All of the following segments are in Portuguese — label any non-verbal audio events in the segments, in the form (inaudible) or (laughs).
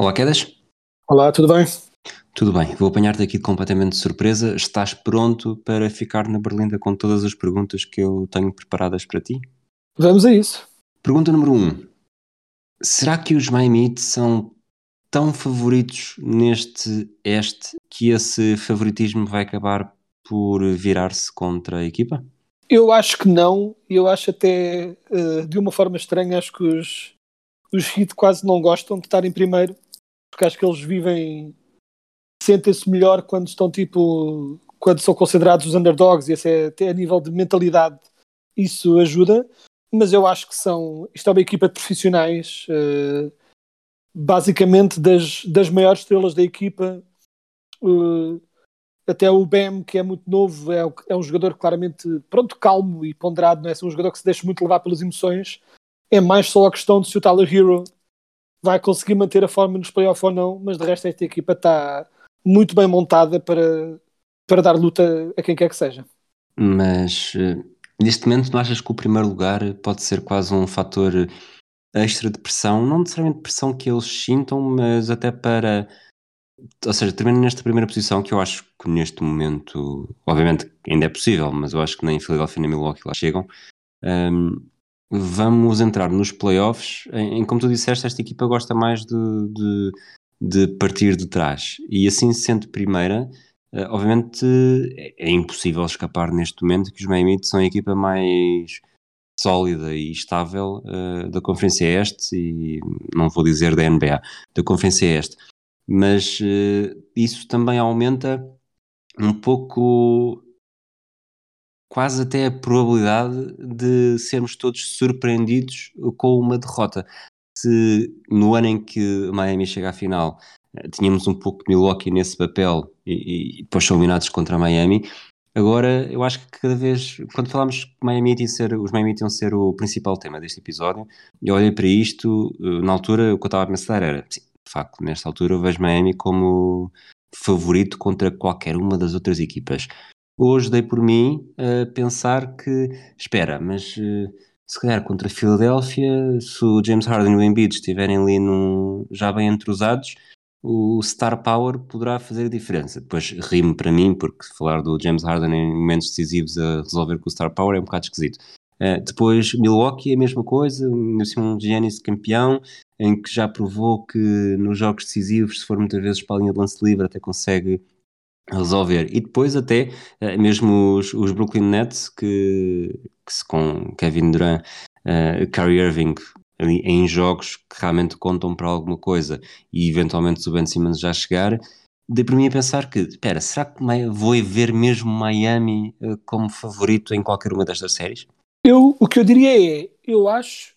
Olá, Quedas. Olá, tudo bem? Tudo bem, vou apanhar-te aqui completamente de surpresa. Estás pronto para ficar na Berlinda com todas as perguntas que eu tenho preparadas para ti? Vamos a isso. Pergunta número 1. Um. Será que os Miami Heat são tão favoritos neste este que esse favoritismo vai acabar por virar-se contra a equipa? Eu acho que não, e eu acho até eh, de uma forma estranha, acho que os, os Heat quase não gostam de estar em primeiro, porque acho que eles vivem, sentem-se melhor quando estão tipo, quando são considerados os underdogs, e esse é até a nível de mentalidade, isso ajuda, mas eu acho que são, isto é uma equipa de profissionais, eh, basicamente das, das maiores estrelas da equipa, eh, até o Bam, que é muito novo, é, é um jogador claramente, pronto, calmo e ponderado, não é? é um jogador que se deixa muito levar pelas emoções. É mais só a questão de se o Tyler Hero vai conseguir manter a forma nos playoffs ou não, mas de resto esta equipa está muito bem montada para, para dar luta a quem quer que seja. Mas eh, neste momento não achas que o primeiro lugar pode ser quase um fator extra de pressão? Não necessariamente pressão que eles sintam, mas até para ou seja, termina nesta primeira posição que eu acho que neste momento, obviamente ainda é possível, mas eu acho que nem Philadelphia nem Milwaukee lá chegam. Um, vamos entrar nos playoffs. Em, em, como tu disseste, esta equipa gosta mais de, de, de partir de trás. E assim sendo primeira, uh, obviamente é, é, impossível escapar neste momento que os Miami são a equipa mais sólida e estável uh, da Conferência Este e não vou dizer da NBA, da Conferência Este. Mas uh, isso também aumenta um pouco quase até a probabilidade de sermos todos surpreendidos com uma derrota. Se no ano em que Miami chega à final uh, tínhamos um pouco de Milwaukee nesse papel e, e depois são eliminados contra Miami, Agora, eu acho que cada vez, quando falamos que Miami ia ser, os Miami iam ser o principal tema deste episódio, eu olhei para isto, uh, na altura o que eu estava a pensar era, sim, de facto, nesta altura eu vejo Miami como favorito contra qualquer uma das outras equipas. Hoje dei por mim a pensar que, espera, mas uh, se calhar contra a Filadélfia, se o James Harden e o Embiid estiverem ali num, já bem entrosados, o Star Power poderá fazer a diferença. Depois rimo para mim, porque falar do James Harden em momentos decisivos a resolver com o Star Power é um bocado esquisito. Uh, depois Milwaukee, a mesma coisa, assim, um Giannis campeão, em que já provou que nos jogos decisivos, se for muitas vezes para a linha de lance livre, até consegue resolver. E depois até, uh, mesmo os, os, Brooklyn Nets, que, que se, com Kevin Durant, uh, Kyrie Irving, em jogos que realmente contam para alguma coisa e eventualmente o Ben Simmons já chegar, dei para mim a pensar que, espera, será que vou ver mesmo Miami uh, como favorito em qualquer uma destas séries? Eu, o que eu diria é, eu acho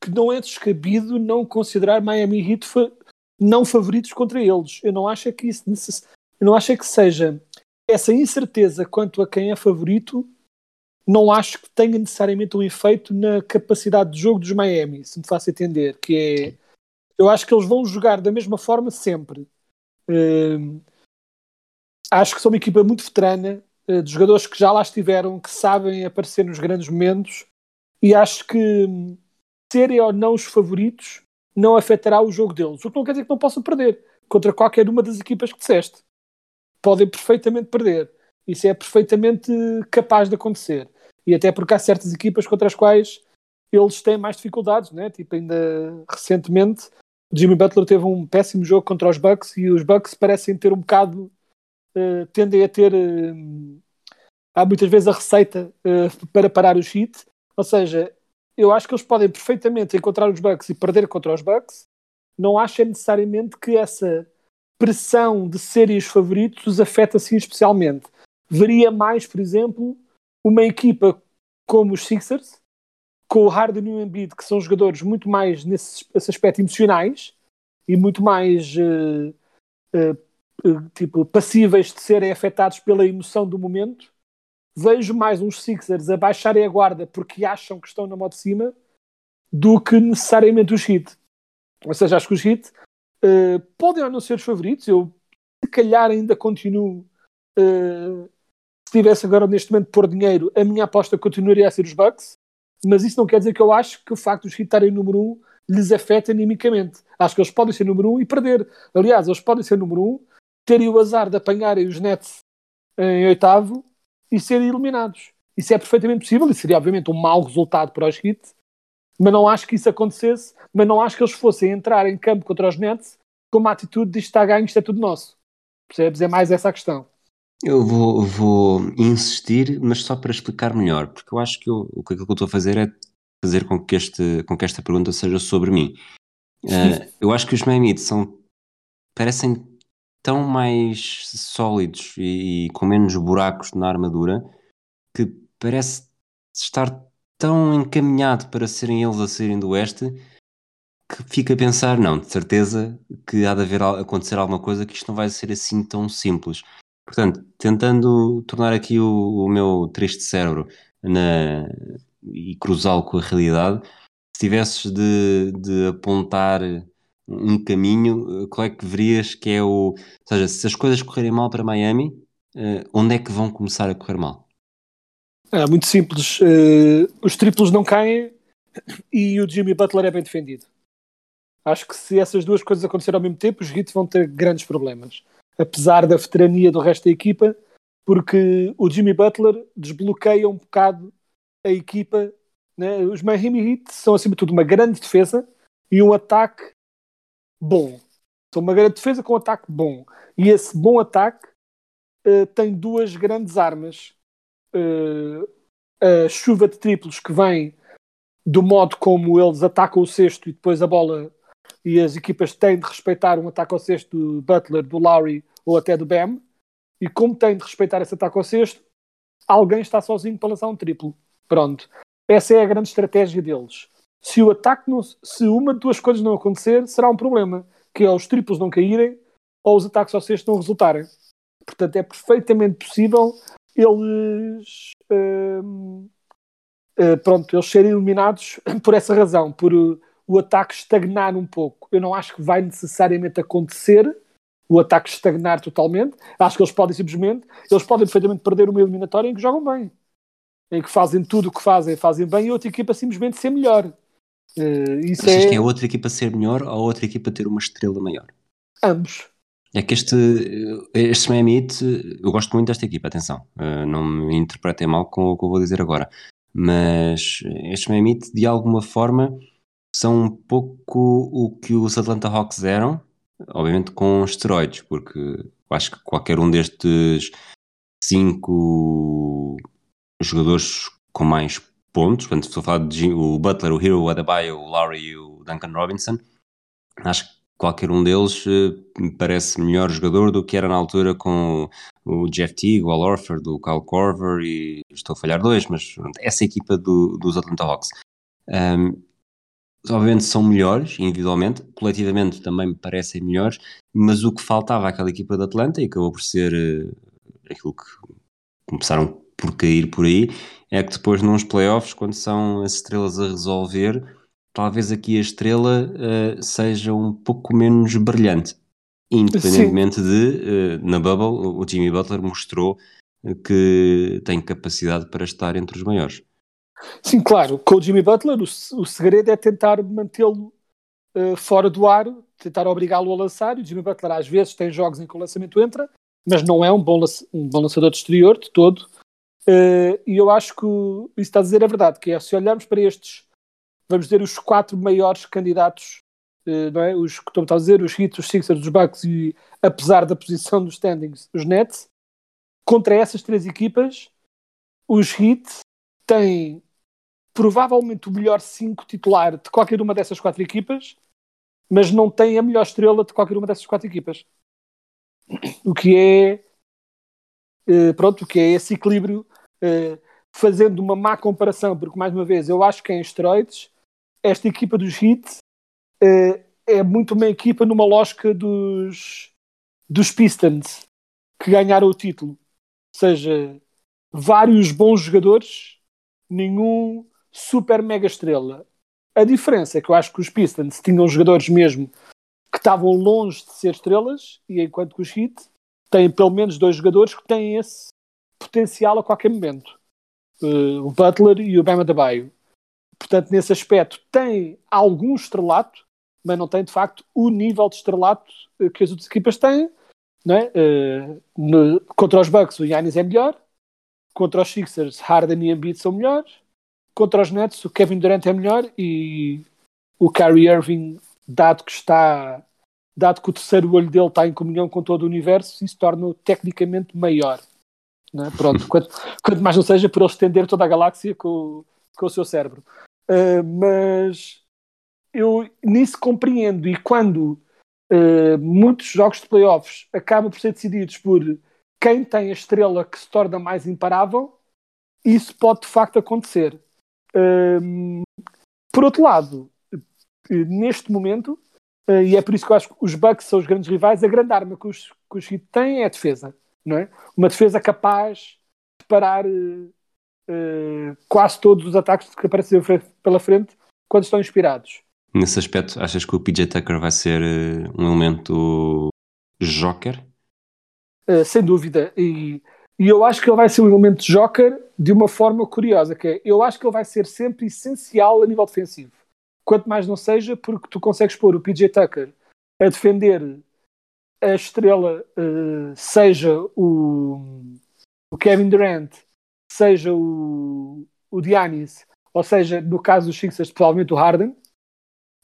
que não é descabido não considerar Miami Heat fa não favoritos contra eles. Eu não acho é que isso eu não acho é que seja essa incerteza quanto a quem é favorito não acho que tenha necessariamente um efeito na capacidade de jogo dos Miami, se me faço entender, que é eu acho que eles vão jogar da mesma forma sempre. Uh, acho que são uma equipa muito veterana, uh, de jogadores que já lá estiveram, que sabem aparecer nos grandes momentos, e acho que serem ou não os favoritos não afetará o jogo deles. O que não quer dizer que não possam perder contra qualquer uma das equipas que disseste. Podem perfeitamente perder. Isso é perfeitamente capaz de acontecer e até porque há certas equipas contra as quais eles têm mais dificuldades, né? tipo ainda recentemente Jimmy Butler teve um péssimo jogo contra os Bucks e os Bucks parecem ter um bocado uh, tendem a ter uh, há muitas vezes a receita uh, para parar os Heat ou seja, eu acho que eles podem perfeitamente encontrar os Bucks e perder contra os Bucks não acho necessariamente que essa pressão de serem os favoritos os afeta assim especialmente veria mais, por exemplo, uma equipa como os Sixers, com o Harden e o Embiid, que são jogadores muito mais nesse, nesse aspecto emocionais e muito mais uh, uh, tipo, passíveis de serem afetados pela emoção do momento. Vejo mais uns Sixers a baixarem a guarda porque acham que estão na mão de cima do que necessariamente os Heat. Ou seja, acho que os Heat uh, podem ou não ser os favoritos. Eu, se calhar, ainda continuo. Uh, se tivesse agora neste momento por dinheiro, a minha aposta continuaria a ser os Bucks. Mas isso não quer dizer que eu acho que o facto de os Heat estarem número 1 um lhes afeta animicamente. Acho que eles podem ser número 1 um e perder. Aliás, eles podem ser número 1, um, terem o azar de apanharem os Nets em oitavo e serem eliminados. Isso é perfeitamente possível e seria, obviamente, um mau resultado para os Heat mas não acho que isso acontecesse, mas não acho que eles fossem entrar em campo contra os Nets com uma atitude de isto está ganho, isto é tudo nosso. Percebes? É mais essa a questão. Eu vou, vou insistir, mas só para explicar melhor, porque eu acho que eu, o que eu estou a fazer é fazer com que, este, com que esta pergunta seja sobre mim. Uh, eu acho que os Miami são parecem tão mais sólidos e, e, com menos buracos na armadura que parece estar tão encaminhado para serem eles a serem do Oeste que fica a pensar, não, de certeza que há de haver acontecer alguma coisa que isto não vai ser assim tão simples. Portanto, tentando tornar aqui o, o meu triste cérebro na, e cruzá-lo com a realidade, se tivesses de, de apontar um caminho, qual é que verias que é o. Ou seja, se as coisas correrem mal para Miami, eh, onde é que vão começar a correr mal? É muito simples. Uh, os triplos não caem e o Jimmy Butler é bem defendido. Acho que se essas duas coisas acontecerem ao mesmo tempo, os Heat vão ter grandes problemas. Apesar da veterania do resto da equipa, porque o Jimmy Butler desbloqueia um bocado a equipa. Né? Os Miami Heat são, acima de tudo, uma grande defesa e um ataque bom. São uma grande defesa com um ataque bom. E esse bom ataque uh, tem duas grandes armas uh, a chuva de triplos que vem do modo como eles atacam o cesto e depois a bola e as equipas têm de respeitar um ataque ao cesto do Butler, do Lowry ou até do Bam. E como têm de respeitar esse ataque ao cesto alguém está sozinho para lançar um triplo. Pronto, essa é a grande estratégia deles. Se o ataque não, se uma de duas coisas não acontecer será um problema, que é os triplos não caírem ou os ataques ao cesto não resultarem. Portanto é perfeitamente possível eles uh, uh, pronto, eles serem eliminados (laughs) por essa razão, por o ataque estagnar um pouco. Eu não acho que vai necessariamente acontecer o ataque estagnar totalmente. Acho que eles podem simplesmente, eles podem perfeitamente perder uma eliminatória em que jogam bem, em que fazem tudo o que fazem, fazem bem, e outra equipa simplesmente ser melhor. Uh, isso Achas é... que é a outra equipa ser melhor ou a outra equipa ter uma estrela maior? Ambos. É que este, este Miami Heat, eu gosto muito desta equipa, atenção, uh, não me interpretem mal com o que eu vou dizer agora, mas estes Miami Heat, de alguma forma, são um pouco o que os Atlanta Hawks eram, obviamente com esteroides, porque acho que qualquer um destes cinco jogadores com mais pontos, portanto, estou a falar de o Butler, o Hero, o Adebayo, o Lowry e o Duncan Robinson, acho que qualquer um deles me parece melhor jogador do que era na altura com o Jeff Teague, o Al Orford, o Kyle Korver e estou a falhar dois, mas essa equipa do, dos Atlanta Hawks. Um, obviamente são melhores individualmente, coletivamente também me parecem melhores, mas o que faltava àquela equipa de Atlanta e acabou por ser uh, aquilo que começaram por cair por aí, é que depois nos playoffs, quando são as estrelas a resolver, talvez aqui a estrela uh, seja um pouco menos brilhante. Independentemente Sim. de, uh, na Bubble, o Jimmy Butler mostrou que tem capacidade para estar entre os maiores. Sim, claro. Com o Jimmy Butler, o, o segredo é tentar mantê-lo uh, fora do ar, tentar obrigá-lo a lançar. E o Jimmy Butler, às vezes, tem jogos em que o lançamento entra, mas não é um bom, um bom lançador de exterior de todo. Uh, e eu acho que isso está a dizer a verdade, que é se olharmos para estes vamos dizer, os quatro maiores candidatos, uh, não é? Os que estão a dizer, os Heat, os Sixers, os Bucks e, apesar da posição dos standings, os Nets. Contra essas três equipas, os Heat têm provavelmente o melhor 5 titular de qualquer uma dessas quatro equipas, mas não têm a melhor estrela de qualquer uma dessas quatro equipas. O que é eh, pronto, que é esse equilíbrio, eh, fazendo uma má comparação, porque mais uma vez, eu acho que em esteroides, esta equipa dos Heat eh, é muito uma equipa numa lógica dos, dos Pistons, que ganharam o título. Ou seja, vários bons jogadores, nenhum super mega estrela. A diferença é que eu acho que os Pistons tinham jogadores mesmo que estavam longe de ser estrelas, e enquanto que os Heat têm pelo menos dois jogadores que têm esse potencial a qualquer momento. Uh, o Butler e o Bama Baio. Portanto, nesse aspecto, tem algum estrelato, mas não tem de facto o nível de estrelato uh, que as outras equipas têm. Não é? Uh, no, contra os Bucks, o Yannis é melhor. Contra os Sixers, Harden e Embiid são melhores. Contra os Nets, o Kevin Durant é melhor e o Kyrie Irving, dado que está dado que o terceiro olho dele está em comunhão com todo o universo, isso torna-o tecnicamente maior. É? Pronto, quanto, quanto, mais não seja por ele estender toda a galáxia com, com o seu cérebro. Uh, mas eu nisso compreendo, e quando uh, muitos jogos de playoffs acabam por ser decididos por quem tem a estrela que se torna mais imparável, isso pode de facto acontecer. Uh, por outro lado, neste momento, e é por isso que eu acho que os Bucks são os grandes rivais. A grande arma que os, que os têm é a defesa, não é? Uma defesa capaz de parar uh, uh, quase todos os ataques que aparecem pela frente quando estão inspirados. Nesse aspecto, achas que o PJ Tucker vai ser um elemento joker? sem dúvida. E, e eu acho que ele vai ser um elemento joker de uma forma curiosa, que é, eu acho que ele vai ser sempre essencial a nível defensivo quanto mais não seja porque tu consegues pôr o PJ Tucker a defender a estrela, uh, seja o, o, Kevin Durant, seja o, o Giannis, ou seja, no caso dos Sixers, provavelmente o Harden,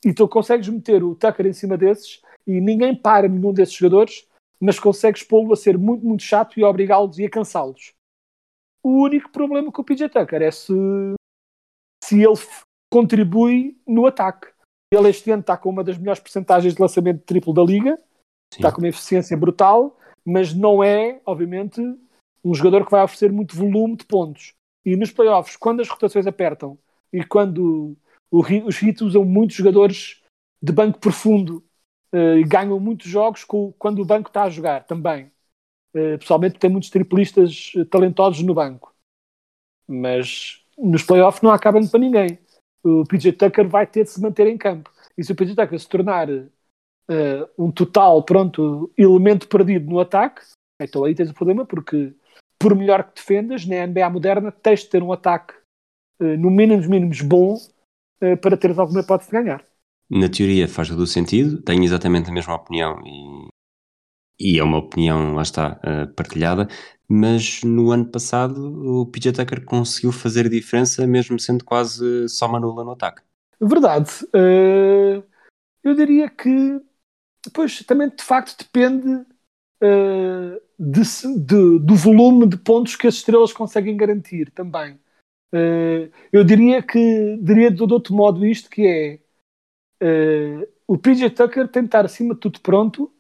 e tu consegues meter o Tucker em cima desses e ninguém para nenhum desses jogadores, mas consegues pô-lo a ser muito, muito chato e obrigá-los e a cansá-los. O único problema com o PJ Tucker é se, se ele contribui no ataque. Ele este ano está com uma das melhores percentagens de lançamento de triplo da liga, Sim. está com uma eficiência brutal, mas não é, obviamente, um jogador que vai oferecer muito volume de pontos. E nos playoffs, quando as rotações apertam e quando o, os Heat usam muitos jogadores de banco profundo uh, e ganham muitos jogos com, quando o banco está a jogar também. Uh, pessoalmente tem muitos triplistas eh, talentosos no banco. Mas nos playoffs não acabam para ninguém o PJ Tucker vai ter de se manter em campo. E se o PJ Tucker se tornar uh, um total, pronto, elemento perdido no ataque, então aí tens o problema, porque por melhor que defendas, na NBA moderna, tens de ter um ataque uh, no mínimos mínimos bom uh, para teres alguma hipótese de ganhar. Na teoria faz todo o sentido, tenho exatamente a mesma opinião e, e é uma opinião, lá está, partilhada mas no ano passado o PJ Tucker conseguiu fazer a diferença mesmo sendo quase só uma nula no ataque. Verdade. Eu diria que depois também de facto depende de, de, do volume de pontos que as estrelas conseguem garantir também. Uh, eu diria que diria de outro modo isto que é o PJ Tucker estar acima de tudo pronto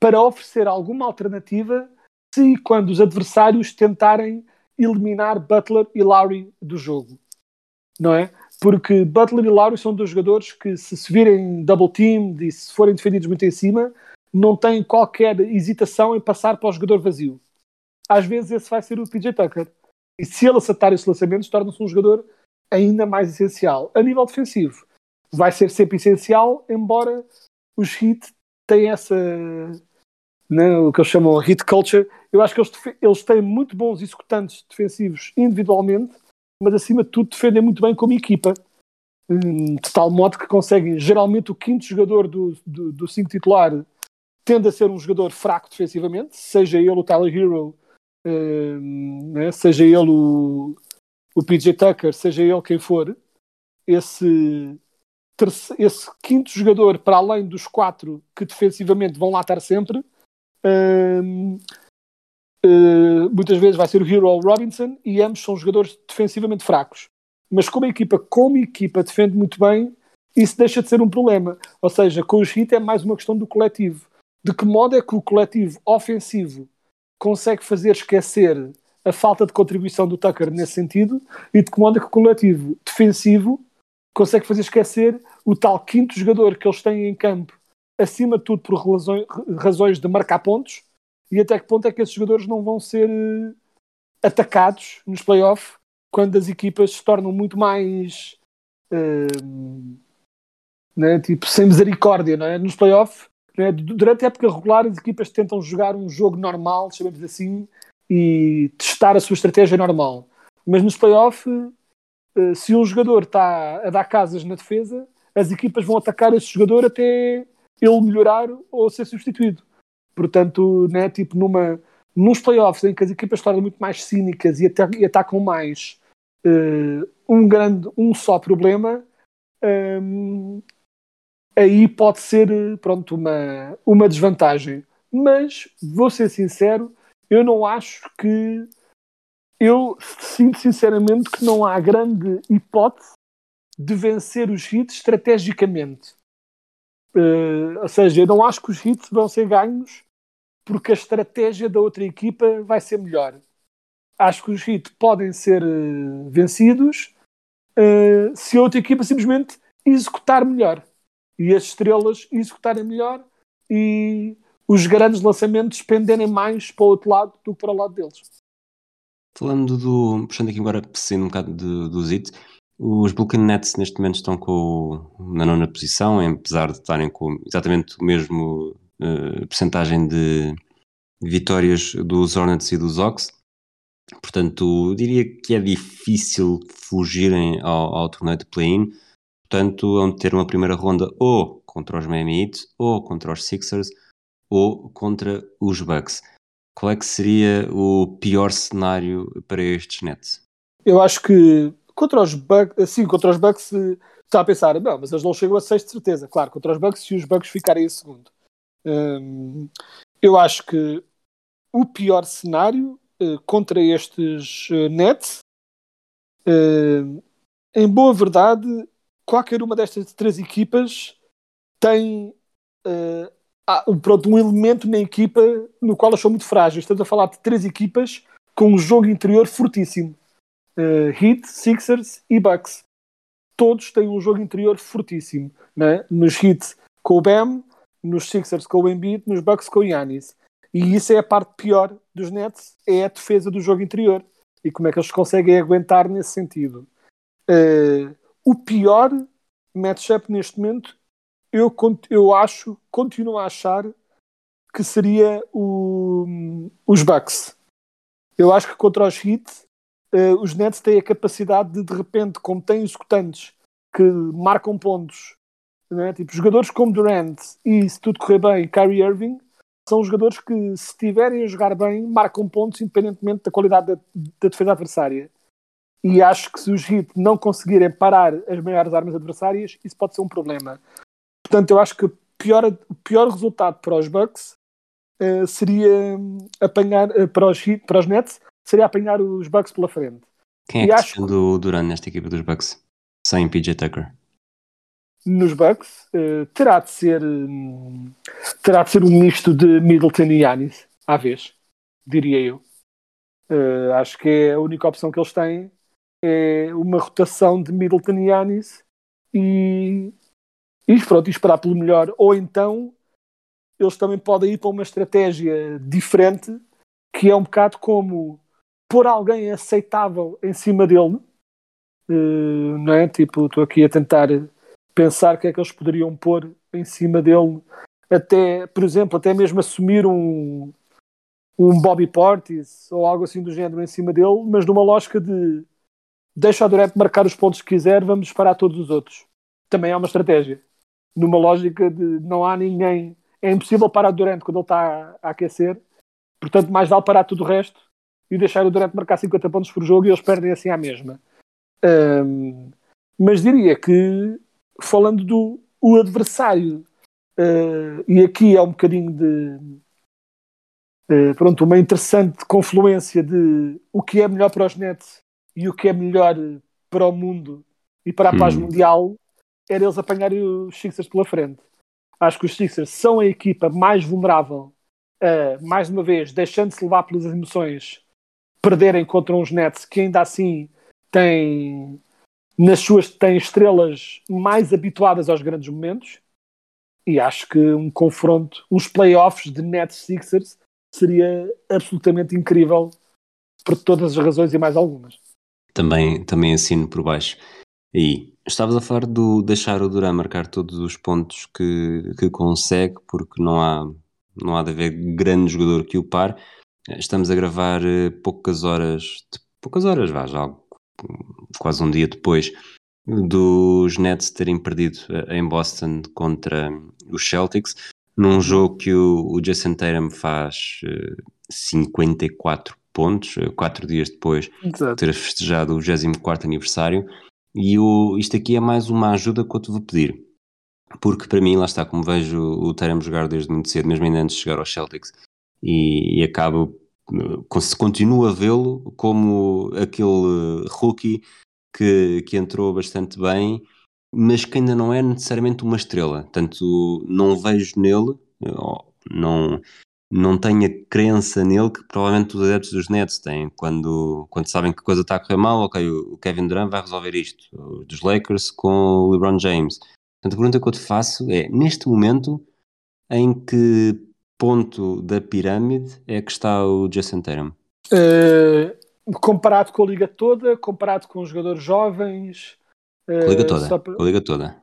para oferecer alguma alternativa se quando os adversários tentarem eliminar Butler e Lowry do jogo, não é? Porque Butler e Lowry são dois jogadores que, se se virem double team e se forem defendidos muito em cima, não têm qualquer hesitação em passar para o jogador vazio. Às vezes esse vai ser o PJ Tucker. E se ele acertar esses lançamentos, torna-se um jogador ainda mais essencial. A nível defensivo, vai ser sempre essencial, embora os Heat tenham essa né, o que eles chamam hit culture. Eu acho que eles, eles têm muito bons executantes defensivos individualmente, mas acima de tudo defendem muito bem como equipa. Hum, de tal modo que conseguem, geralmente, o quinto jogador do, do, do cinco titular tende a ser um jogador fraco defensivamente, seja ele o Tyler Hero, hum, né, seja ele o, o PJ Tucker, seja ele quem for. Esse, esse quinto jogador, para além dos quatro que defensivamente vão lá estar sempre, Uh, muitas vezes vai ser o Hero ou o Robinson e ambos são jogadores defensivamente fracos. Mas como a equipa, como equipa defende muito bem, isso deixa de ser um problema. Ou seja, com os Heat é mais uma questão do coletivo. De que modo é que o coletivo ofensivo consegue fazer esquecer a falta de contribuição do Tucker nesse sentido e de comando que o coletivo defensivo consegue fazer esquecer o tal quinto jogador que eles têm em campo, acima de tudo por razões, razões de marcar pontos, e até que ponto é que esses jogadores não vão ser eh, atacados nos playoffs quando as equipas se tornam muito mais uh, né, tipo, sem misericórdia não é? nos playoffs. Né? Durante a época regular, as equipas tentam jogar um jogo normal, chamemos assim, e testar a sua estratégia normal. Mas nos playoffs, uh, se um jogador está a dar casas na defesa, as equipas vão atacar esse jogador até ele melhorar ou ser substituído. Portanto, né, tipo, numa, nos playoffs em que as equipas tornam muito mais cínicas e, e atacam mais uh, um grande, um só problema, um, ehm, aí pode ser pronto, uma, uma desvantagem. Mas, vou ser sincero, eu não acho que. Eu sinto sinceramente que não há grande hipótese de vencer os hits estrategicamente. Uh, ou seja, eu não acho que os hits vão ser ganhos porque a estratégia da outra equipa vai ser melhor. Acho que os hits podem ser uh, vencidos uh, se a outra equipa simplesmente executar melhor e as estrelas executarem melhor e os grandes lançamentos penderem mais para o outro lado do que para o lado deles. Falando do. puxando aqui agora sendo um bocado do, do Zit, os Brooklyn Nets neste momento estão com, na nona posição, apesar de estarem com exatamente o mesmo uh, percentagem de vitórias dos Hornets e dos Ox. Portanto, diria que é difícil fugirem ao, ao torneio de play-in. Portanto, vão ter uma primeira ronda ou contra os Miami Heat, ou contra os Sixers, ou contra os Bucks. Qual é que seria o pior cenário para estes Nets? Eu acho que contra os Bucks, sim, contra os Bucks está a pensar, não, mas eles não chegam a seis de certeza. Claro, contra os Bucks se os Bucks ficarem em segundo. Hum, eu acho que o pior cenário uh, contra estes Nets, em boa verdade, qualquer uma destas três equipas tem uh, pronto, um elemento na equipa no qual elas são muito frágeis. Estamos a falar de três equipas com um jogo interior fortíssimo. Uh, Heat, Sixers e Bucks. Todos têm um jogo interior fortíssimo. Né? Nos Heat com o Bam, nos Sixers com o Embiid, nos Bucks com o Yanis. E isso é a parte pior dos Nets, é a defesa do jogo interior. E como é que eles conseguem aguentar nesse sentido. Uh, o pior matchup neste momento, eu, eu acho, continuo a achar que seria o, os Bucks. Eu acho que contra os Heat, uh, os Nets têm a capacidade de, de repente, como têm executantes que marcam pontos, né? tipo jogadores como Durant e, se tudo correr bem, Kyrie Irving, são jogadores que, se estiverem a jogar bem, marcam pontos independentemente da qualidade da, da defesa adversária. E acho que se os Heat não conseguirem parar as maiores armas adversárias, isso pode ser um problema. Portanto, eu acho que o pior, o pior resultado para os Bucks uh, seria apanhar, uh, para, os Heat, para os Nets, seria apanhar os Bucks pela frente. Quem é que acho... do Duran nesta equipa dos Bucks? Sem PJ Tucker? Nos Bucks uh, terá de ser um, terá de ser um misto de Middleton e Yanis à vez, diria eu. Acho que é a única opção que eles têm é uma rotação de Middleton e Yanis e, e pronto, esperar pelo melhor. Ou então eles também podem ir para uma estratégia diferente que é um bocado como pôr alguém aceitável em cima dele. Uh, não é? Tipo, estou aqui a tentar pensar o que é que eles poderiam pôr em cima dele. Até, por exemplo, até mesmo assumir um, um Bobby Portis ou algo assim do género em cima dele, mas numa lógica de deixa o Durant marcar os pontos que quiser, vamos parar todos os outros. Também é uma estratégia. Numa lógica de não há ninguém. É impossível parar o Durant quando ele está a aquecer, portanto, mais vale parar tudo o resto e deixar o Durant marcar 50 pontos por jogo e eles perdem assim à mesma. Um, mas diria que, falando do o adversário, uh, e aqui é um bocadinho de. Uh, pronto, uma interessante confluência de o que é melhor para os Nets e o que é melhor para o mundo e para a paz hum. mundial era eles apanharem os Sixers pela frente. Acho que os Sixers são a equipa mais vulnerável uh, mais uma vez, deixando-se levar pelas emoções, perderem contra uns Nets que ainda assim têm nas suas têm estrelas mais habituadas aos grandes momentos e acho que um confronto, uns playoffs de Nets Sixers seria absolutamente incrível por todas as razões e mais algumas. Também, também assino por baixo. E estavas a falar do deixar o Duran marcar todos os pontos que, que consegue, porque não há, não há de haver grande jogador que o par. Estamos a gravar eh, poucas horas, poucas horas, vá, já quase um dia depois dos Nets terem perdido eh, em Boston contra os Celtics, num jogo que o, o Jason Tatum faz uh, eh, 54 pontos, uh, quatro dias depois de ter festejado o 24 aniversário, e o, isto aqui é mais uma ajuda que eu te vou pedir, porque para mim, lá está, como vejo o Tatum jogar desde muito cedo, mesmo ainda antes de chegar aos Celtics, e, e acabo, continuo a vê-lo como aquele rookie que, que entrou bastante bem, mas que ainda não é necessariamente uma estrela. Tanto não vejo nele, não, não tenho a crença nele que provavelmente os adeptos dos Nets têm. Quando, quando sabem que a coisa está a correr mal, ok, o Kevin Durant vai resolver isto. Dos Lakers com o LeBron James. Portanto, a pergunta que eu te faço é, neste momento, em que ponto da pirâmide é que está o Jason Tatum? Uh, comparado com a liga toda, comparado com os jogadores jovens. Com a liga toda. Para... Com a liga toda.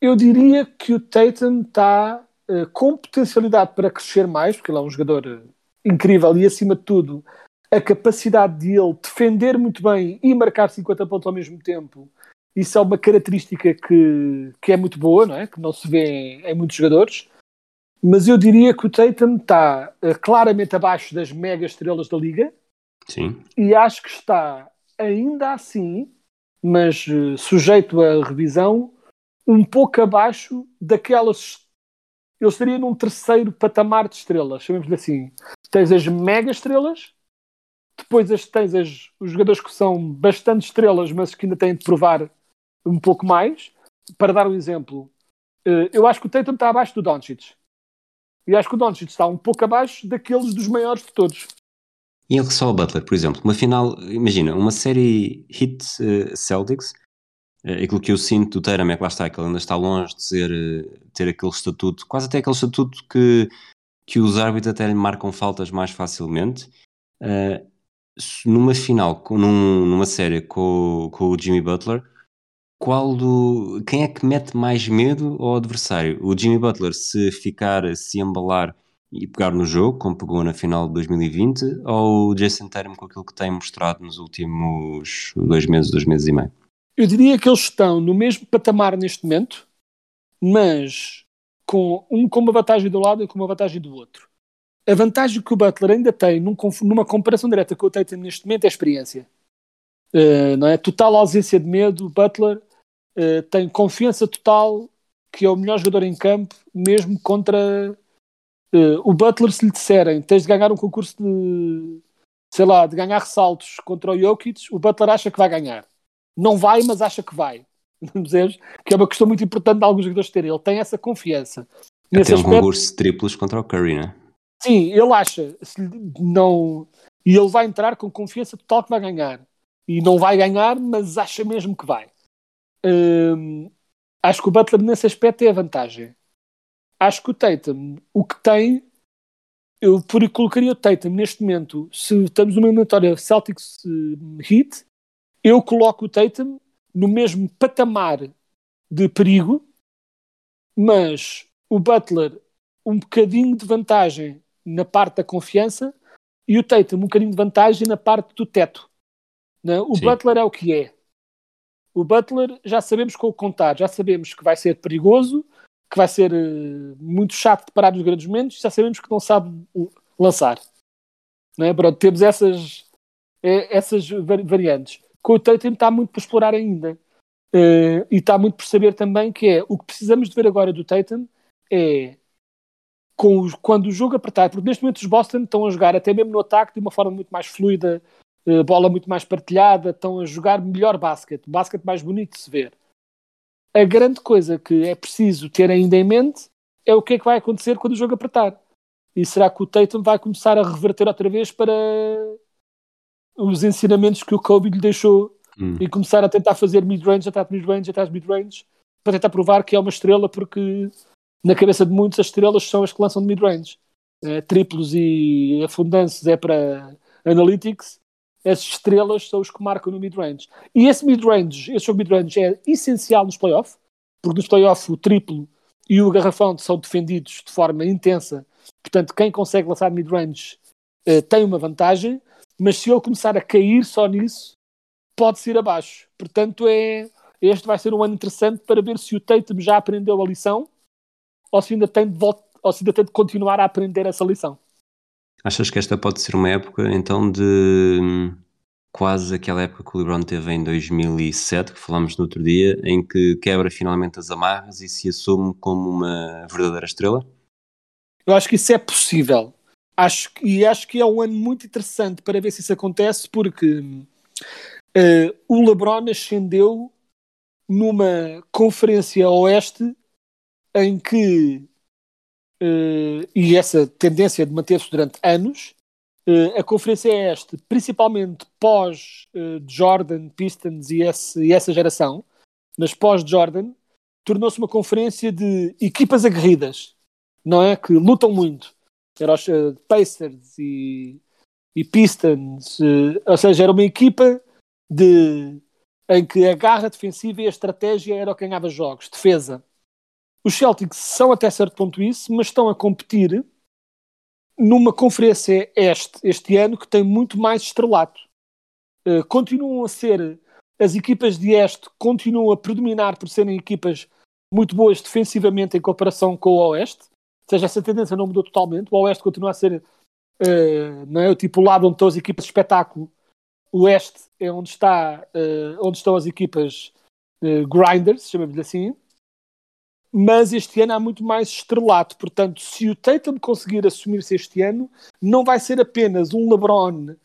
Eu diria que o Tatum está uh, com potencialidade para crescer mais, porque ele é um jogador eh, incrível e, acima de tudo, a capacidade de ele defender muito bem e marcar 50 pontos ao mesmo tempo. Isso é uma característica que, que é muito boa, não é? que não se vê em, em muitos jogadores. Mas eu diria que o Tatum está uh, claramente abaixo das mega estrelas da liga Sim. E acho que está ainda assim, mas uh, sujeito a revisão, um pouco abaixo daquelas. Eu estaria num terceiro patamar de estrelas, chamemos-lhe assim. Tens as mega estrelas, depois as, tens as, os jogadores que são bastante estrelas, mas que ainda têm de provar um pouco mais. Para dar um exemplo, uh, eu acho que o Tatum está abaixo do Doncic. E acho que o Doncic está um pouco abaixo daqueles dos maiores de todos. E em relação ao Butler, por exemplo, uma final, imagina, uma série Hit uh, Celtics, aquilo que eu sinto do Tatum é que lá está, que ele ainda está longe de ser, uh, ter aquele estatuto, quase até aquele estatuto que, que os árbitros até lhe marcam faltas mais facilmente. Uh, numa final, num, numa série com, com o Jimmy Butler, qual do, quem é que mete mais medo ao adversário? O Jimmy Butler, se ficar, se embalar e pegar no jogo, como pegou na final de 2020, ou o Jason Tatum com aquilo que tem mostrado nos últimos dois meses, dois meses e meio? Eu diria que eles estão no mesmo patamar neste momento, mas com um com uma vantagem do lado e com uma vantagem do outro. A vantagem que o Butler ainda tem num, numa comparação direta com o Tatum neste momento é a experiência. Uh, não é? Total ausência de medo, o Butler uh, tem confiança total que é o melhor jogador em campo, mesmo contra Uh, o Butler, se lhe disserem tens de ganhar um concurso de, sei lá, de ganhar ressaltos contra o Jokic, o Butler acha que vai ganhar. Não vai, mas acha que vai. (laughs) que é uma questão muito importante de alguns jogadores terem. Ele tem essa confiança. Nesse tem um aspecto, concurso de triplos contra o Curry, né? Sim, ele acha. não... E ele vai entrar com confiança total que vai ganhar. E não vai ganhar, mas acha mesmo que vai. Hum, acho que o Butler nesse aspecto é a vantagem acho que o Tatum, o que tem, eu colocaria o Tatum neste momento, se estamos numa eliminatória Celtics uh, Heat, eu coloco o Tatum no mesmo patamar de perigo, mas o Butler um bocadinho de vantagem na parte da confiança e o Tatum um bocadinho de vantagem na parte do teto. Né? O Sim. Butler é o que é. O Butler já sabemos com o contar, já sabemos que vai ser perigoso, que vai ser uh, muito chato de parar nos grandes momentos, já sabemos que não sabe lançar. Não é? Pronto, temos essas, é, essas variantes. Com o Tatum está muito por explorar ainda. Uh, e está muito por saber também que é o que precisamos de ver agora do Tatum é com os, quando o jogo apertar, porque neste momento os Boston estão a jogar até mesmo no ataque de uma forma muito mais fluida, uh, bola muito mais partilhada, estão a jogar melhor basquete, basquete mais bonito de se ver. A grande coisa que é preciso ter ainda em mente é o que é que vai acontecer quando o jogo apertar. E será que o Tatum vai começar a reverter outra vez para os ensinamentos que o Kobe lhe deixou Hum. e começar a tentar fazer mid-range atrás de mid-range atrás de mid-range para tentar provar que é uma estrela porque na cabeça de muitos as estrelas são as que lançam de mid-range. Eh, triplos e afundanços é para analytics, as estrelas são os que marcam no mid-range. E esse mid-range, esse jogo mid-range é essencial nos playoffs, porque nos playoffs o triplo e o garrafão são defendidos de forma intensa, portanto quem consegue lançar mid-range eh, tem uma vantagem, mas se ele começar a cair só nisso, pode-se ir abaixo. Portanto, é, este vai ser um ano interessante para ver se o Tatum já aprendeu a lição ou se ainda tem de, vol- ou se ainda tem de continuar a aprender essa lição. Achas que esta pode ser uma época então de hum, quase aquela época que o LeBron teve em 2007, que falámos no outro dia, em que quebra finalmente as amarras e se assume como uma verdadeira estrela? Eu acho que isso é possível. Acho, e acho que é um ano muito interessante para ver se isso acontece, porque eh, o LeBron ascendeu numa conferência oeste em que, eh, e essa tendência de manter-se durante anos, eh, a conferência oeste, principalmente pós-Jordan, Pistons e, esse- e essa geração, mas pós-Jordan, tornou-se uma conferência de equipas aguerridas, não é? Que lutam muito. Era os eh, Pacers e, e Pistons, eh, ou seja, era uma equipa de, em que a garra defensiva e a estratégia era o que ganhava jogos, defesa. Os Celtics são até certo ponto isso, mas estão a competir numa conferência este, este ano que tem muito mais estrelato. Eh, continuam a ser, as equipas de este continuam a predominar por serem equipas muito boas defensivamente em comparação com o Oeste. Seja, essa tendência não mudou totalmente. O Oeste continua a ser eh, não é, o tipo lado onde estão as equipas de espetáculo. O Oeste é onde, está, eh, onde estão as equipas eh, grinders, chamamos-lhe assim. Mas este ano há muito mais estrelato. Portanto, se o Tatum conseguir assumir-se este ano, não vai ser apenas um LeBron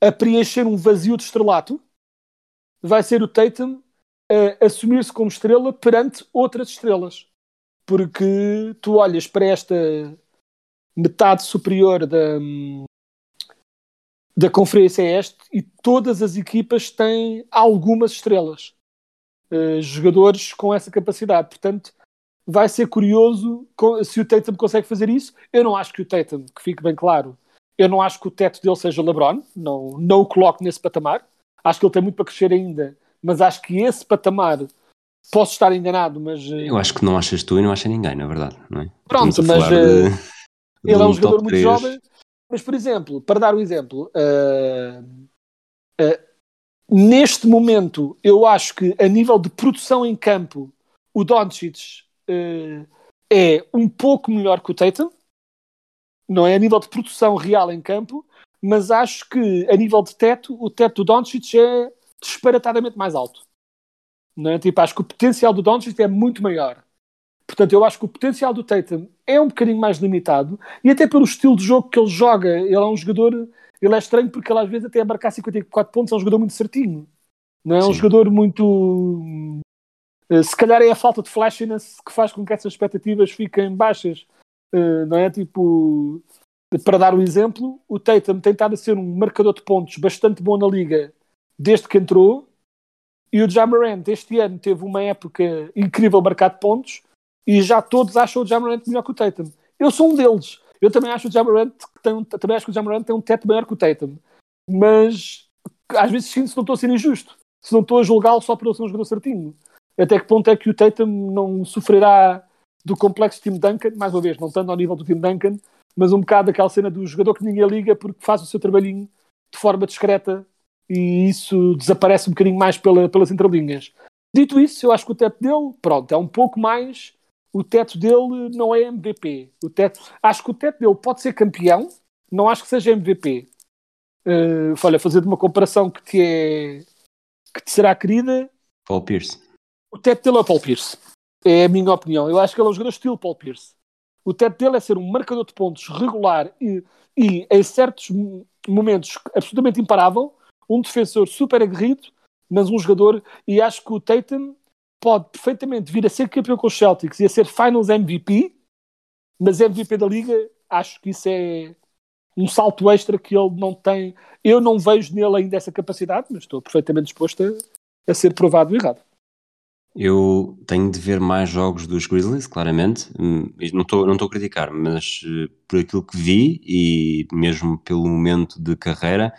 a preencher um vazio de estrelato. Vai ser o Tatum a assumir-se como estrela perante outras estrelas. Porque tu olhas para esta metade superior da, da Conferência Este e todas as equipas têm algumas estrelas. Eh, jogadores com essa capacidade. Portanto, vai ser curioso se o Tatum consegue fazer isso. Eu não acho que o Tatum, que fique bem claro, eu não acho que o teto dele seja o LeBron. Não, não o coloco nesse patamar. Acho que ele tem muito para crescer ainda, mas acho que esse patamar posso estar enganado, mas eh, Eu acho que não achas tu e não acha ninguém, na verdade, não é? Pronto, mas, falar de- eh, de ele é um jogador muito 3. jovem, mas por exemplo, para dar um exemplo, ah, ah, neste momento eu acho que a nível de produção em campo o Doncic ah, é um pouco melhor que o Tatum, não é a nível de produção real em campo, mas acho que a nível de teto, o teto do Doncic é disparatadamente mais alto. Não é? Tipo, acho que o potencial do Doncic é muito maior. Portanto, eu acho que o potencial do Tatum é um bocadinho mais limitado e até pelo estilo de jogo que ele joga, ele é um jogador, ele é estranho porque ele às vezes até a marcar 54 pontos é um jogador muito certinho. Não é um Sim. jogador muito eh, se calhar é a falta de flashiness que faz com que essas expectativas fiquem baixas. Eh, não é? Tipo, para dar um exemplo, o Tatum tem estado a ser um marcador de pontos bastante bom na liga desde que entrou e o Jamarant este ano teve uma época incrível a marcar de pontos e já todos acham o Jamarant melhor que o Tatum. Eu sou um deles. Eu também acho o Jamarant tem também acho que o Jamarant tem um teto maior que o Tatum. Mas às vezes sinto se não estou a ser injusto. Se não estou a julgá-lo só por ele ser um jogador certinho. Até que ponto é que o Tatum não sofrerá do complexo Tim Duncan, mais uma vez, não tanto ao nível do Tim Duncan, mas um bocado daquela cena do jogador que ninguém liga porque faz o seu trabalhinho de forma discreta e isso desaparece um bocadinho mais pela, pelas entrelinhas. Dito isso, eu acho que o teto dele, pronto, é um pouco mais. O teto dele não é MVP. O teto, acho que o teto dele pode ser campeão, não acho que seja MVP. Uh, olha, fazer de uma comparação que te é que te será querida, Paul Pierce. o teto dele é o Paul Pierce. É a minha opinião. Eu acho que ele é um jogador estilo Paul Pierce. O teto dele é ser um marcador de pontos regular e, e em certos momentos absolutamente imparável, um defensor super aguerrido, mas um jogador, e acho que o Tatum pode perfeitamente vir a ser campeão com os Celtics e a ser Finals MVP, mas MVP da Liga acho que isso é um salto extra que ele não tem. Eu não vejo nele ainda essa capacidade, mas estou perfeitamente disposto a, a ser provado errado. Eu tenho de ver mais jogos dos Grizzlies, claramente. Hum, Não estou não estou a criticar, mas eh, por aquilo que vi e mesmo pelo momento de carreira,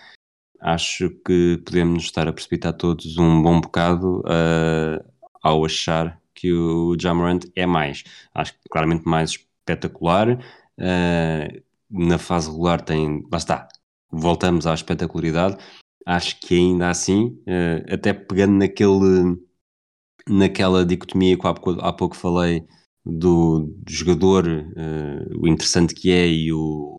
acho que podemos estar a precipitar todos um bom bocado eh, ao achar que o Jamorant é mais. Acho que claramente mais espetacular. eh, na fase regular tem. Lá está. Voltamos à espetacularidade. Acho que ainda assim, eh, até pegando naquele naquela dicotomia que há pouco, há pouco falei do, do jogador, o interessante que é e o,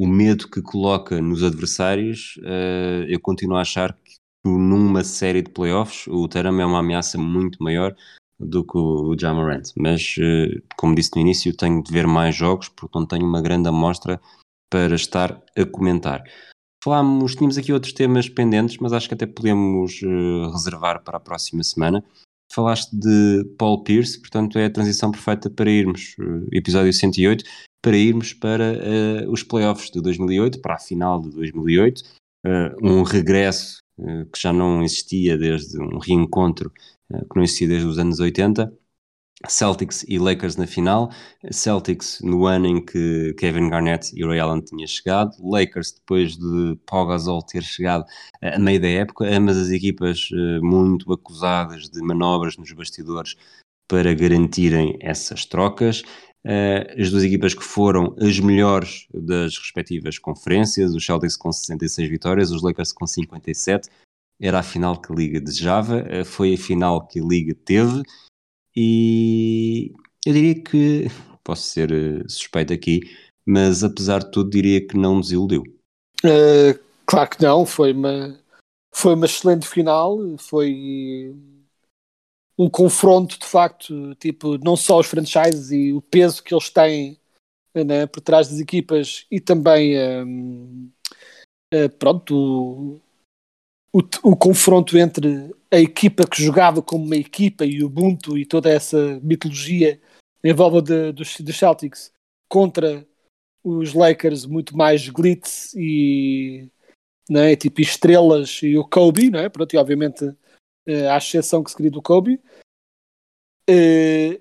o medo que coloca nos adversários, eh, eu continuo a achar que numa série de playoffs o Tatum é uma ameaça muito maior do que o Jamorant. Mas, eh, como disse no início, tenho de ver mais jogos porque não tenho uma grande amostra para estar a comentar. Falámos, tínhamos aqui outros temas pendentes, mas acho que até podemos eh, reservar para a próxima semana. Falaste de Paul Pierce, portanto é a transição perfeita para irmos, eh, episódio 108, para irmos para eh, os playoffs de 2008, para a final de 2008, eh, um regresso eh, que já não existia desde um reencontro que não existia desde os anos 80. Celtics e Lakers na final, Celtics no ano em que Kevin Garnett e Ray Allen tinham chegado, Lakers depois de Paul Gasol ter chegado a meio da época, ambas as equipas muito acusadas de manobras nos bastidores para garantirem essas trocas. Eh, as duas equipas que foram as melhores das respectivas conferências, os Celtics com 66 vitórias, os Lakers com 57. Era a final que a Liga desejava, eh, foi a final que a Liga teve e eu diria que, posso ser eh, suspeito aqui, mas apesar de tudo diria que não desiludiu. Uh, claro que não, foi uma, foi uma excelente final, foi um confronto de facto, tipo, não só os franchises e o peso que eles têm né, por trás das equipas e também um, uh, pronto, o, o, o, confronto entre a equipa que jogava como uma equipa e o Ubuntu e toda essa mitologia em volta de, dos, dos Celtics contra os Lakers muito mais glitz e né, tipo estrelas e o Kobe, né, pronto, e obviamente uh, a exceção que se queria do Kobe. Uh,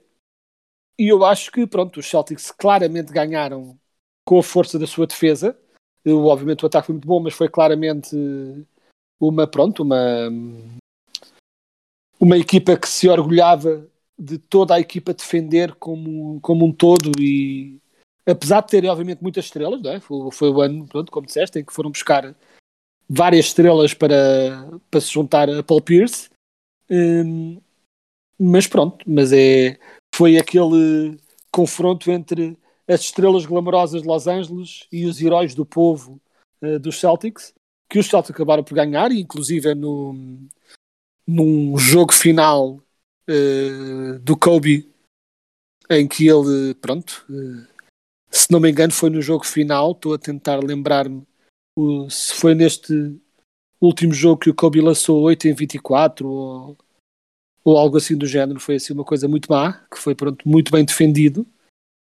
e eu acho que pronto, os Celtics claramente ganharam com a força da sua defesa. Obviamente o ataque foi muito bom, mas foi claramente uma pronto, uma uma equipa que se orgulhava de toda a equipa defender como, como um todo e apesar de terem obviamente muitas estrelas, não é? foi, foi o ano, pronto, como disseste, em que foram buscar várias estrelas para, para se juntar a Paul Pierce. Hum, mas pronto, mas é foi aquele confronto entre as estrelas glamourosas de Los Angeles e os heróis do povo uh, dos Celtics que os Celtics acabaram por ganhar inclusive no num jogo final uh, do Kobe em que ele, pronto, uh, se não me engano foi no jogo final, estou a tentar lembrar-me se foi neste último jogo que o Kobe lançou 8 em 24 ou, ou algo assim do género, foi assim uma coisa muito má, que foi pronto, muito bem defendido.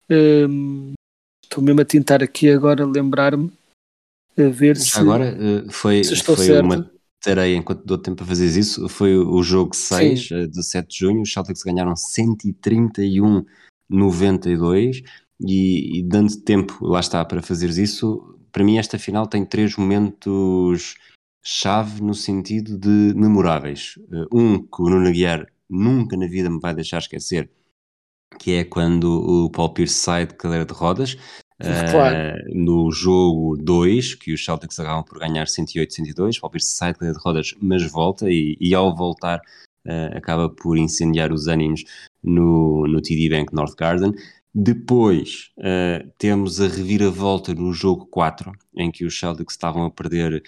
Um, estou mesmo a tentar aqui agora lembrar-me a ver Já se agora uh, foi, se foi certo. uma terei enquanto dou tempo para fazer isso, foi o jogo 6 uh, de 7 de junho, os Celtics ganharam 131-92 e, e dando tempo, lá está, para fazeres isso, para mim esta final tem três momentos chave no sentido de memoráveis. Uh, um que o Nuno Aguiar nunca na vida me vai deixar esquecer, que é quando o Paul Pierce sai de cadeira de rodas, Claro. Uh, no jogo 2, que os Celtics acabam por ganhar 108-102, Paul Pierce sai de rodas, mas volta e, e ao voltar uh, acaba por incendiar os ânimos no, no TD Bank North Garden. Depois uh, temos a reviravolta no jogo 4, em que os Celtics estavam a perder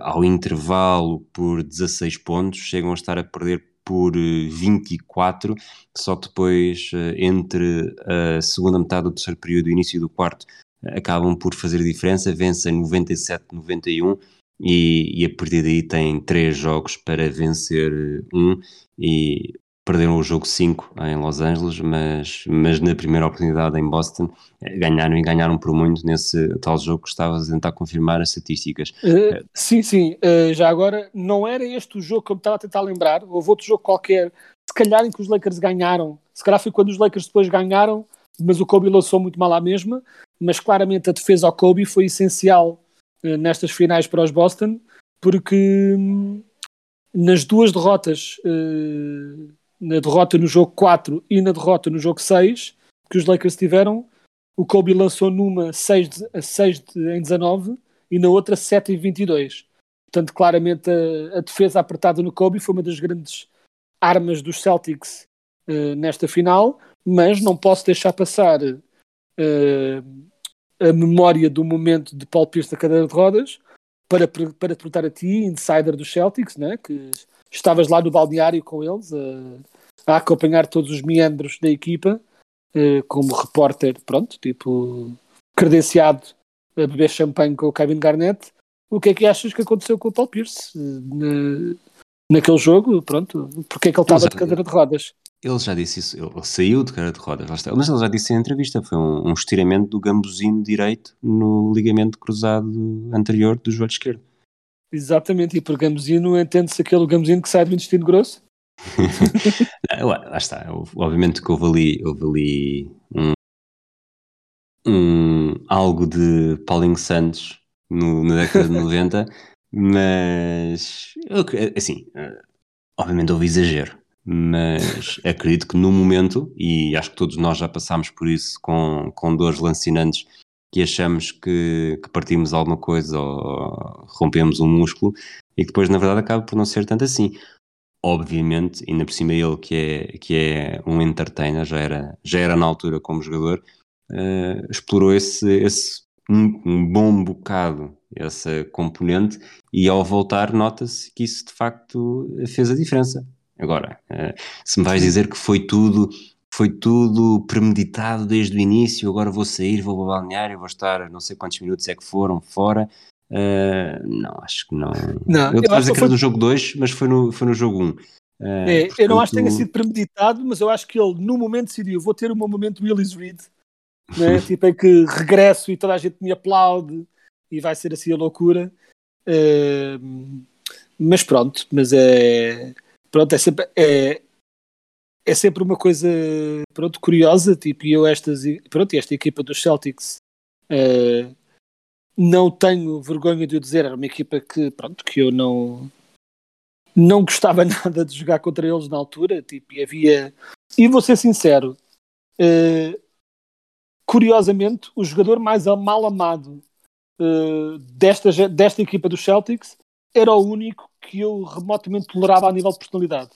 ao intervalo por 16 pontos, chegam a estar a perder por 24, só que depois, entre a segunda metade do terceiro período e o início do quarto, acabam por fazer diferença, vencem 97-91 e, e a partir daí têm três jogos para vencer um e perderam o jogo 5 em Los Angeles, mas, mas na primeira oportunidade em Boston eh, ganharam e ganharam por muito nesse tal jogo que estavas a tentar confirmar as estatísticas. Uh, sim, sim. Uh, já agora, não era este o jogo que eu estava a tentar lembrar. Houve outro jogo qualquer, se calhar em que os Lakers ganharam. Se calhar foi quando os Lakers depois ganharam, mas o Kobe lançou muito mal à mesma. Mas claramente a defesa ao Kobe foi essencial uh, nestas finais para os Boston, porque hum, nas duas derrotas na derrota no jogo 4 e na derrota no jogo 6 que os Lakers tiveram, o Kobe lançou numa 6, de, 6 de, em 19 e na outra 7 em 22. Portanto, claramente a, a, defesa apertada no Kobe foi uma das grandes armas dos Celtics uh, nesta final, mas não posso deixar passar uh, a memória do momento de Paul Pierce na cadeira de rodas para, para perguntar a ti, insider dos Celtics, né, que estavas lá no balneário com eles a, a acompanhar todos os meandros da equipa eh, como repórter, pronto, tipo credenciado a beber champanhe com o Kevin Garnett. O que é que achas que aconteceu com o Paul Pierce eh, na, naquele jogo? Pronto, porque é que ele estava de cadeira de rodas? Ele já disse isso, ele saiu de cadeira de rodas, mas ele já disse em entrevista, foi um, um estiramento do gambuzino direito no ligamento cruzado anterior do joelho esquerdo. Exatamente, e por gambuzino entende-se aquele gambuzino que sai do intestino grosso? (laughs) lá está, obviamente que houve ali, houve ali um, um, algo de Paulinho Santos no, na década de 90, (laughs) mas assim, eh, obviamente houve exagero, mas acredito que no momento, e acho que todos nós já passámos por isso com, com dores lancinantes que achamos que, que partimos alguma coisa ou rompemos um músculo e que depois na verdade acaba por não ser tanto assim. Obviamente, ainda por cima ele que é, que é um entertainer, já era, já era na altura como jogador, uh, explorou esse, esse um, um, bom bocado essa componente e ao voltar nota-se que isso de facto fez a diferença. Agora, uh, se me vais dizer que foi tudo foi tudo premeditado desde o início, agora vou sair, vou ao balneário, vou estar não sei quantos minutos é que foram fora. Uh, não, acho que não. não eu estava a dizer que era do jogo 2, mas foi no, foi no jogo 1. Um. Uh, é, portanto... Eu não acho que tenha sido premeditado, mas eu acho que ele no momento decidiu: vou ter um momento Willis Reed, né? (laughs) tipo em que regresso e toda a gente me aplaude e vai ser assim a loucura. Uh, mas pronto, mas é. Pronto, é sempre. É, é sempre uma coisa pronto, curiosa, tipo, eu estas, pronto, esta equipa dos Celtics uh, não tenho vergonha de o dizer, era uma equipa que, pronto, que eu não não gostava (laughs) nada de jogar contra eles na altura, tipo, e havia, e vou ser sincero, uh, curiosamente, o jogador mais mal amado uh, desta, desta equipa dos Celtics era o único que eu remotamente tolerava a nível de personalidade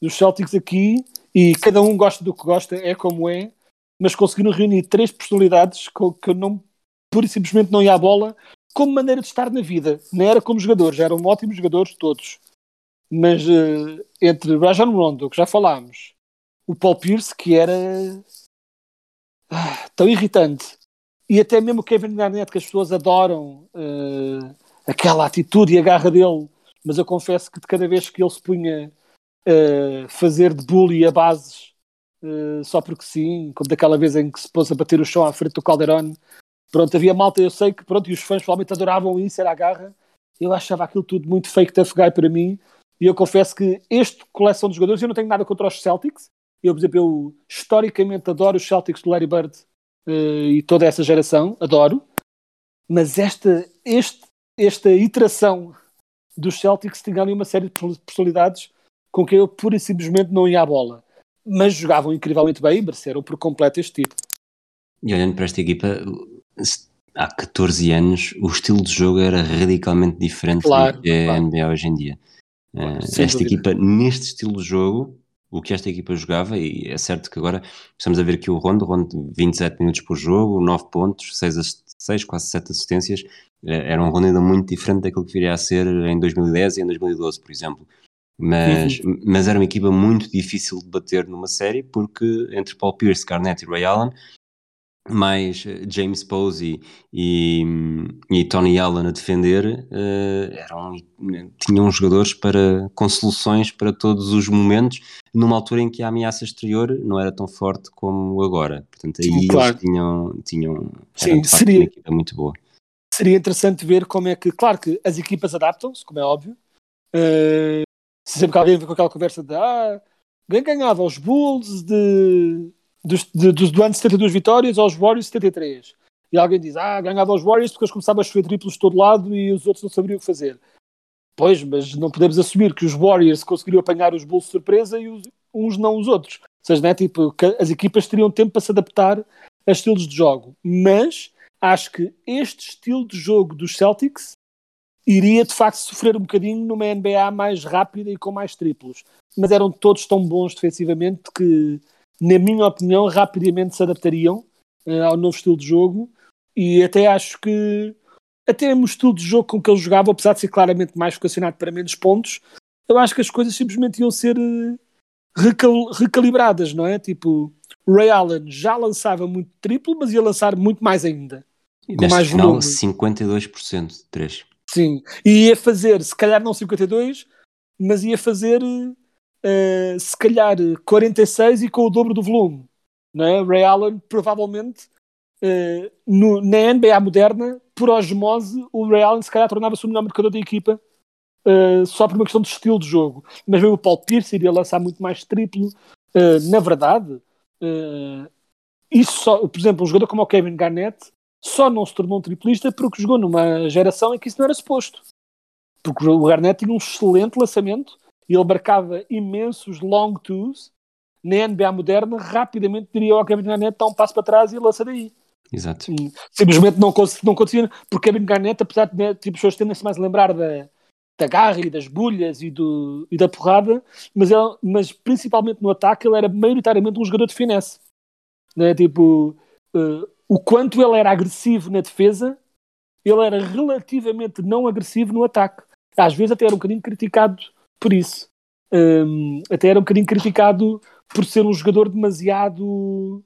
dos Celtics aqui, e cada um gosta do que gosta, é como é, mas conseguiram reunir três personalidades que eu não, pura e simplesmente não ia à bola, como maneira de estar na vida. Não era como jogadores, eram ótimos jogadores todos. Mas uh, entre Rajon Rondo, que já falámos, o Paul Pierce, que era ah, tão irritante, e até mesmo o Kevin Garnett, que as pessoas adoram uh, aquela atitude e a garra dele, mas eu confesso que de cada vez que ele se punha uh, fazer de bully a bases uh, só porque sim, como daquela vez em que se pôs a bater o chão à frente do Calderon. Pronto, havia malta, eu sei que pronto, e os fãs provavelmente adoravam isso, era a garra. Eu achava aquilo tudo muito fake tough guy para mim. E eu confesso que este coleção de jogadores, eu não tenho nada contra os Celtics. Eu, por exemplo, eu historicamente adoro os Celtics do Larry Bird uh, e toda essa geração, adoro. Mas esta, este, esta iteração dos Celtics tinha ali uma série de personalidades com quem eu pura e simplesmente não ia à bola. Mas jogavam incrivelmente bem e mereceram por completo este título. E olhando para esta equipa, há 14 anos o estilo de jogo era radicalmente diferente claro, do que é claro. a NBA hoje em dia. Claro, uh, esta dúvida. equipa, neste estilo de jogo, o que esta equipa jogava, e é certo que agora estamos a ver aqui o Rondo, Rondo 27 minutos por jogo, 9 pontos, 6, 6 quase 7 assistências, eh, era um Rondo ainda muito diferente daquilo que viria a ser em 2010 e em 2012, por exemplo. Mas, uhum. mas era uma equipa muito difícil de bater numa série porque entre Paul Pierce, Garnett e Ray Allen mais eh, James Posey e, e Tony Allen a defender, uh, eram, tinham jogadores para, com soluções para todos os momentos, numa altura em que a ameaça exterior não era tão forte como agora. Portanto, aí Sim, claro. eles tinham, tinham Sim, seria, uma equipa muito boa. Seria interessante ver como é que, claro que as equipas adaptam-se, como é óbvio. Uh, sempre que alguém vem com aquela conversa de ah, ganhava os Bulls de dos, de, dos, do ano de 72 vitórias aos Warriors 73. E alguém diz, ah, ganhava aos Warriors porque eles começavam a chover triplos de todo lado e os outros não sabiam o que fazer. Pois, mas não podemos assumir que os Warriors conseguiriam apanhar os Bulls de surpresa e os, uns não os outros. Ou seja, não é tipo, as equipas teriam tempo para se adaptar a estilos de jogo. Mas acho que este estilo de jogo dos Celtics iria de facto sofrer um bocadinho numa NBA mais rápida e com mais triplos. Mas eram todos tão bons defensivamente que na minha opinião, rapidamente se adaptariam uh, ao novo estilo de jogo e até acho que até o estilo de jogo com que ele jogava, apesar de ser claramente mais vocacionado para menos pontos, eu acho que as coisas simplesmente iam ser uh, recal recalibradas, não é? Tipo, Ray Allen já lançava muito triplo, mas ia lançar muito mais ainda. E com mais final, volume. 52% de 3. Sim, e ia fazer, se calhar não 52, mas ia fazer uh, se calhar 46 e com o dobro do volume. Né? Ray Allen provavelmente uh, no, na NBA moderna, por osmose, o Ray Allen se calhar tornava-se o melhor marcador da equipa uh, só por uma questão de estilo de jogo. Mas mesmo o Paul Pierce iria lançar muito mais triplo. na verdade, isso só, por exemplo, um jogador como o Kevin Garnett só não se tornou um triplista porque jogou numa geração em que isso não era suposto. Porque o Garnett tinha um excelente lançamento e ele marcava imensos long twos na NBA moderna, rapidamente diria ao Kevin Garnett, dá um passo para trás e lança daí. Exato. simplesmente não, não conseguia, porque Kevin Garnett, apesar de né, tipo, pessoas tendem-se mais a lembrar da, da garra e das bulhas e, do, e da porrada, mas, ele, mas principalmente no ataque ele era maioritariamente um jogador de finesse. Né? Tipo, uh, o quanto ele era agressivo na defesa, ele era relativamente não agressivo no ataque. Às vezes até era um bocadinho criticado por isso. Um, até era um bocadinho criticado por ser um jogador demasiado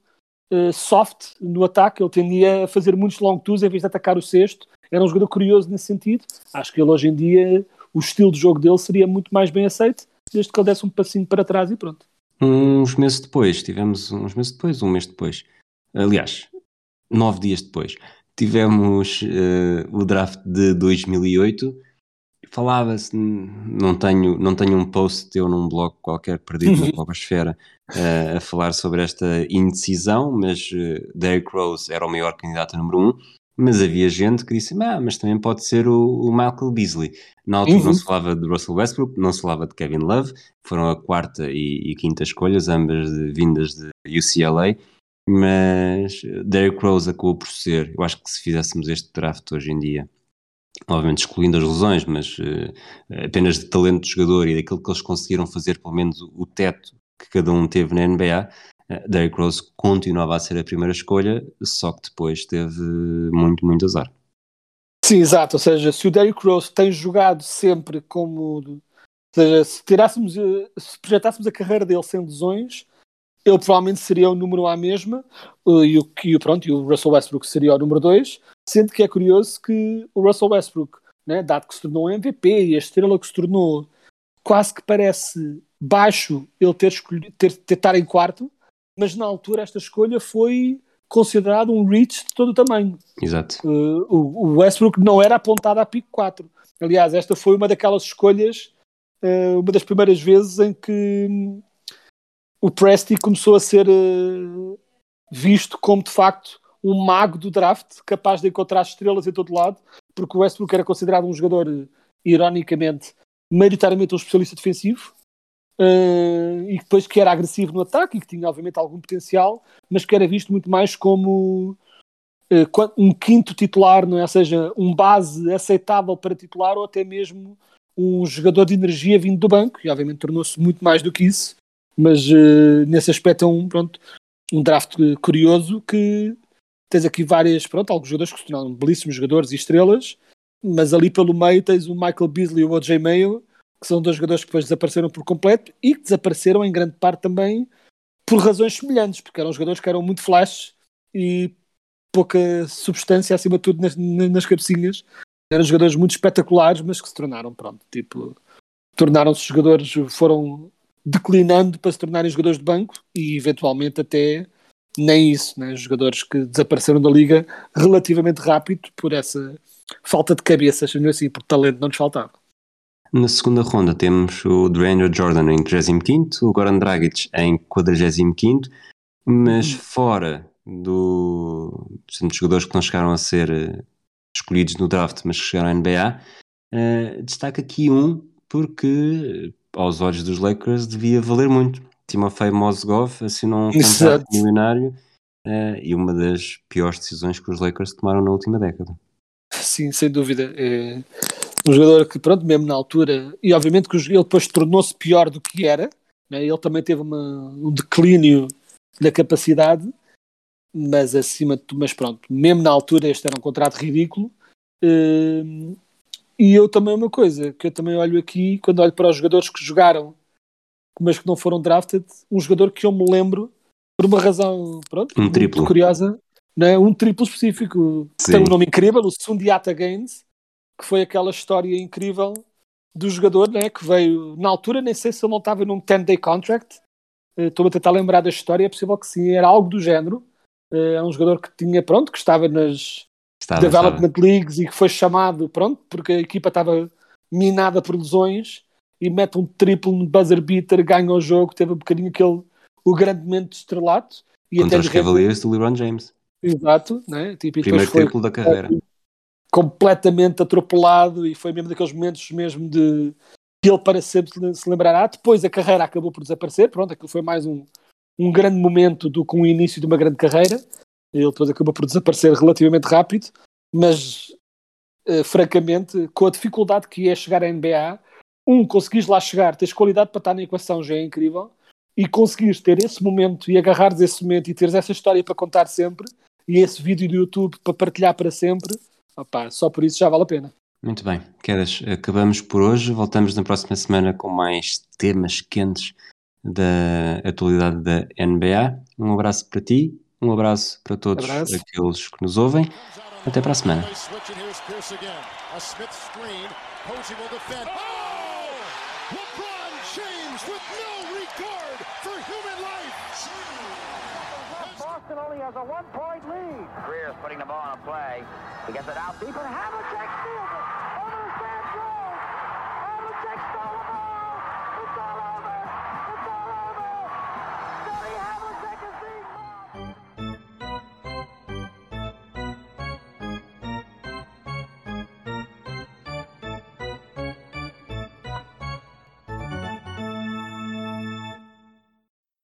uh, soft no ataque. Ele tendia a fazer muitos long twos em vez de atacar o sexto. Era um jogador curioso nesse sentido. Acho que ele hoje em dia, o estilo de jogo dele seria muito mais bem aceito, desde que ele desse um passinho para trás e pronto. Uns meses depois, tivemos uns meses depois, um mês depois, aliás, nove dias depois, tivemos uh, o draft de 2008 falava-se, não tenho, não tenho um post teu num blog qualquer perdido na (laughs) blogosfera uh, a falar sobre esta indecisão, mas uh, Derrick Rose era o maior candidato número um, mas havia gente que disse, ah, mas também pode ser o, o Michael Beasley. Na altura uhum. não se falava de Russell Westbrook, não se falava de Kevin Love, foram a quarta e, e quinta escolhas, ambas de, vindas de UCLA, mas Derrick Rose acabou por ser, eu acho que se fizéssemos este draft hoje em dia, obviamente excluindo as lesões, mas uh, apenas de talento de jogador e daquilo que eles conseguiram fazer, pelo menos o teto que cada um teve na NBA, uh, eh, Derrick Rose continuava a ser a primeira escolha, só que depois teve muito, muito azar. Sim, exato. Ou seja, se o Derrick Rose tem jogado sempre como. Ou seja, se tirássemos, eh, se projetássemos a carreira dele sem lesões, ele provavelmente seria o número A mesma, e o, e, pronto, e o Russell Westbrook seria o número 2, Sendo que é curioso que o Russell Westbrook, né, dado que se tornou MVP e a estrela que se tornou, quase que parece baixo ele ter escolhido ter, ter estar em quarto, mas na altura esta escolha foi considerado um reach de todo o tamanho. Exato. Uh, o, Westbrook não era apontado a pico 4. Aliás, esta foi uma daquelas escolhas, uh, uma das primeiras vezes em que o Presti começou a ser uh, visto como de facto um mago do draft, capaz de encontrar estrelas em todo lado, porque o Westbrook era considerado um jogador, ironicamente, maioritariamente um especialista defensivo, uh, e depois que era agressivo no ataque e que tinha, obviamente, algum potencial, mas que era visto muito mais como um quinto titular, não é? ou seja, um base aceitável para titular ou até mesmo um jogador de energia vindo do banco, e obviamente tornou-se muito mais do que isso, mas uh, nesse aspecto é um, pronto, um draft curioso que tens aqui várias, pronto, alguns jogadores que se tornaram belíssimos jogadores e estrelas, mas ali pelo meio tens o Michael Beasley e o OJ Mayo, que são dois jogadores que depois desapareceram por completo e que desapareceram em grande parte também por razões semelhantes, porque eram jogadores que eram muito flash e pouca substância acima de tudo nas, nas cabecinhas. Eram jogadores muito espetaculares, mas que se tornaram, pronto, tipo, tornaram-se jogadores, foram declinando para se tornarem jogadores de banco e eventualmente até nem isso, né? jogadores que desapareceram da liga relativamente rápido por essa falta de cabeça, assim, porque talento não nos faltava. Na segunda ronda temos o Dwayne Jordan em 35 o Goran Dragic em 45 mas fora do, dos jogadores que não chegaram a ser eh, escolhidos no draft, mas que chegaram à NBA, uh, eh, destaca aqui um porque aos olhos dos Lakers devia valer muito. Timofey Mozgov assinou um contrato milionário uh, e uma das piores decisões que os Lakers tomaram na última década. Sim, sem dúvida. É um jogador que, pronto, mesmo na altura, e obviamente que ele depois tornou-se pior do que era, né? ele também teve uma, um declínio da capacidade, mas acima de tudo, mas pronto, mesmo na altura este era um contrato ridículo. Uh, e eu também uma coisa, que eu também olho aqui, quando olho para os jogadores que jogaram, mas que não foram drafted, um jogador que eu me lembro, por uma razão, pronto, um triplo. curiosa, né? um triplo específico, que tem um nome incrível, o Sundiata Gaines, que foi aquela história incrível do jogador, né, que veio, na altura, nem sei se ele não estava num 10-day contract, uh, estou a tentar lembrar da história, é possível que sim, era algo do género, uh, é um jogador que tinha, pronto, que estava nas estava, Development estava. Leagues e que foi chamado, pronto, porque a equipa estava minada por lesões e mete um triplo no buzzer beater, ganha o jogo, teve um bocadinho aquele, o grande momento estrelato. E Contra os Cavaliers do LeBron James. Exato, né? tipo, Primeiro triplo da carreira completamente atropelado e foi mesmo daqueles momentos mesmo de que ele para sempre se lembrará. Depois a carreira acabou por desaparecer, pronto, aquilo foi mais um, um grande momento do, com o início de uma grande carreira. Ele depois acabou por desaparecer relativamente rápido, mas uh, francamente, com a dificuldade que é chegar à NBA, um, conseguires lá chegar, tens qualidade para estar na equação já é incrível, e conseguires ter esse momento e agarrares esse momento e teres essa história para contar sempre, e esse vídeo do YouTube para partilhar para sempre, Opa, só por isso já vale a pena. Muito bem, Quedas, acabamos por hoje. Voltamos na próxima semana com mais temas quentes da atualidade da NBA. Um abraço para ti, um abraço para todos abraço. aqueles que nos ouvem. Até para a semana. Boston only has a one-point lead. Greer's putting the ball on a play. He gets it out deep, and Havlicek steals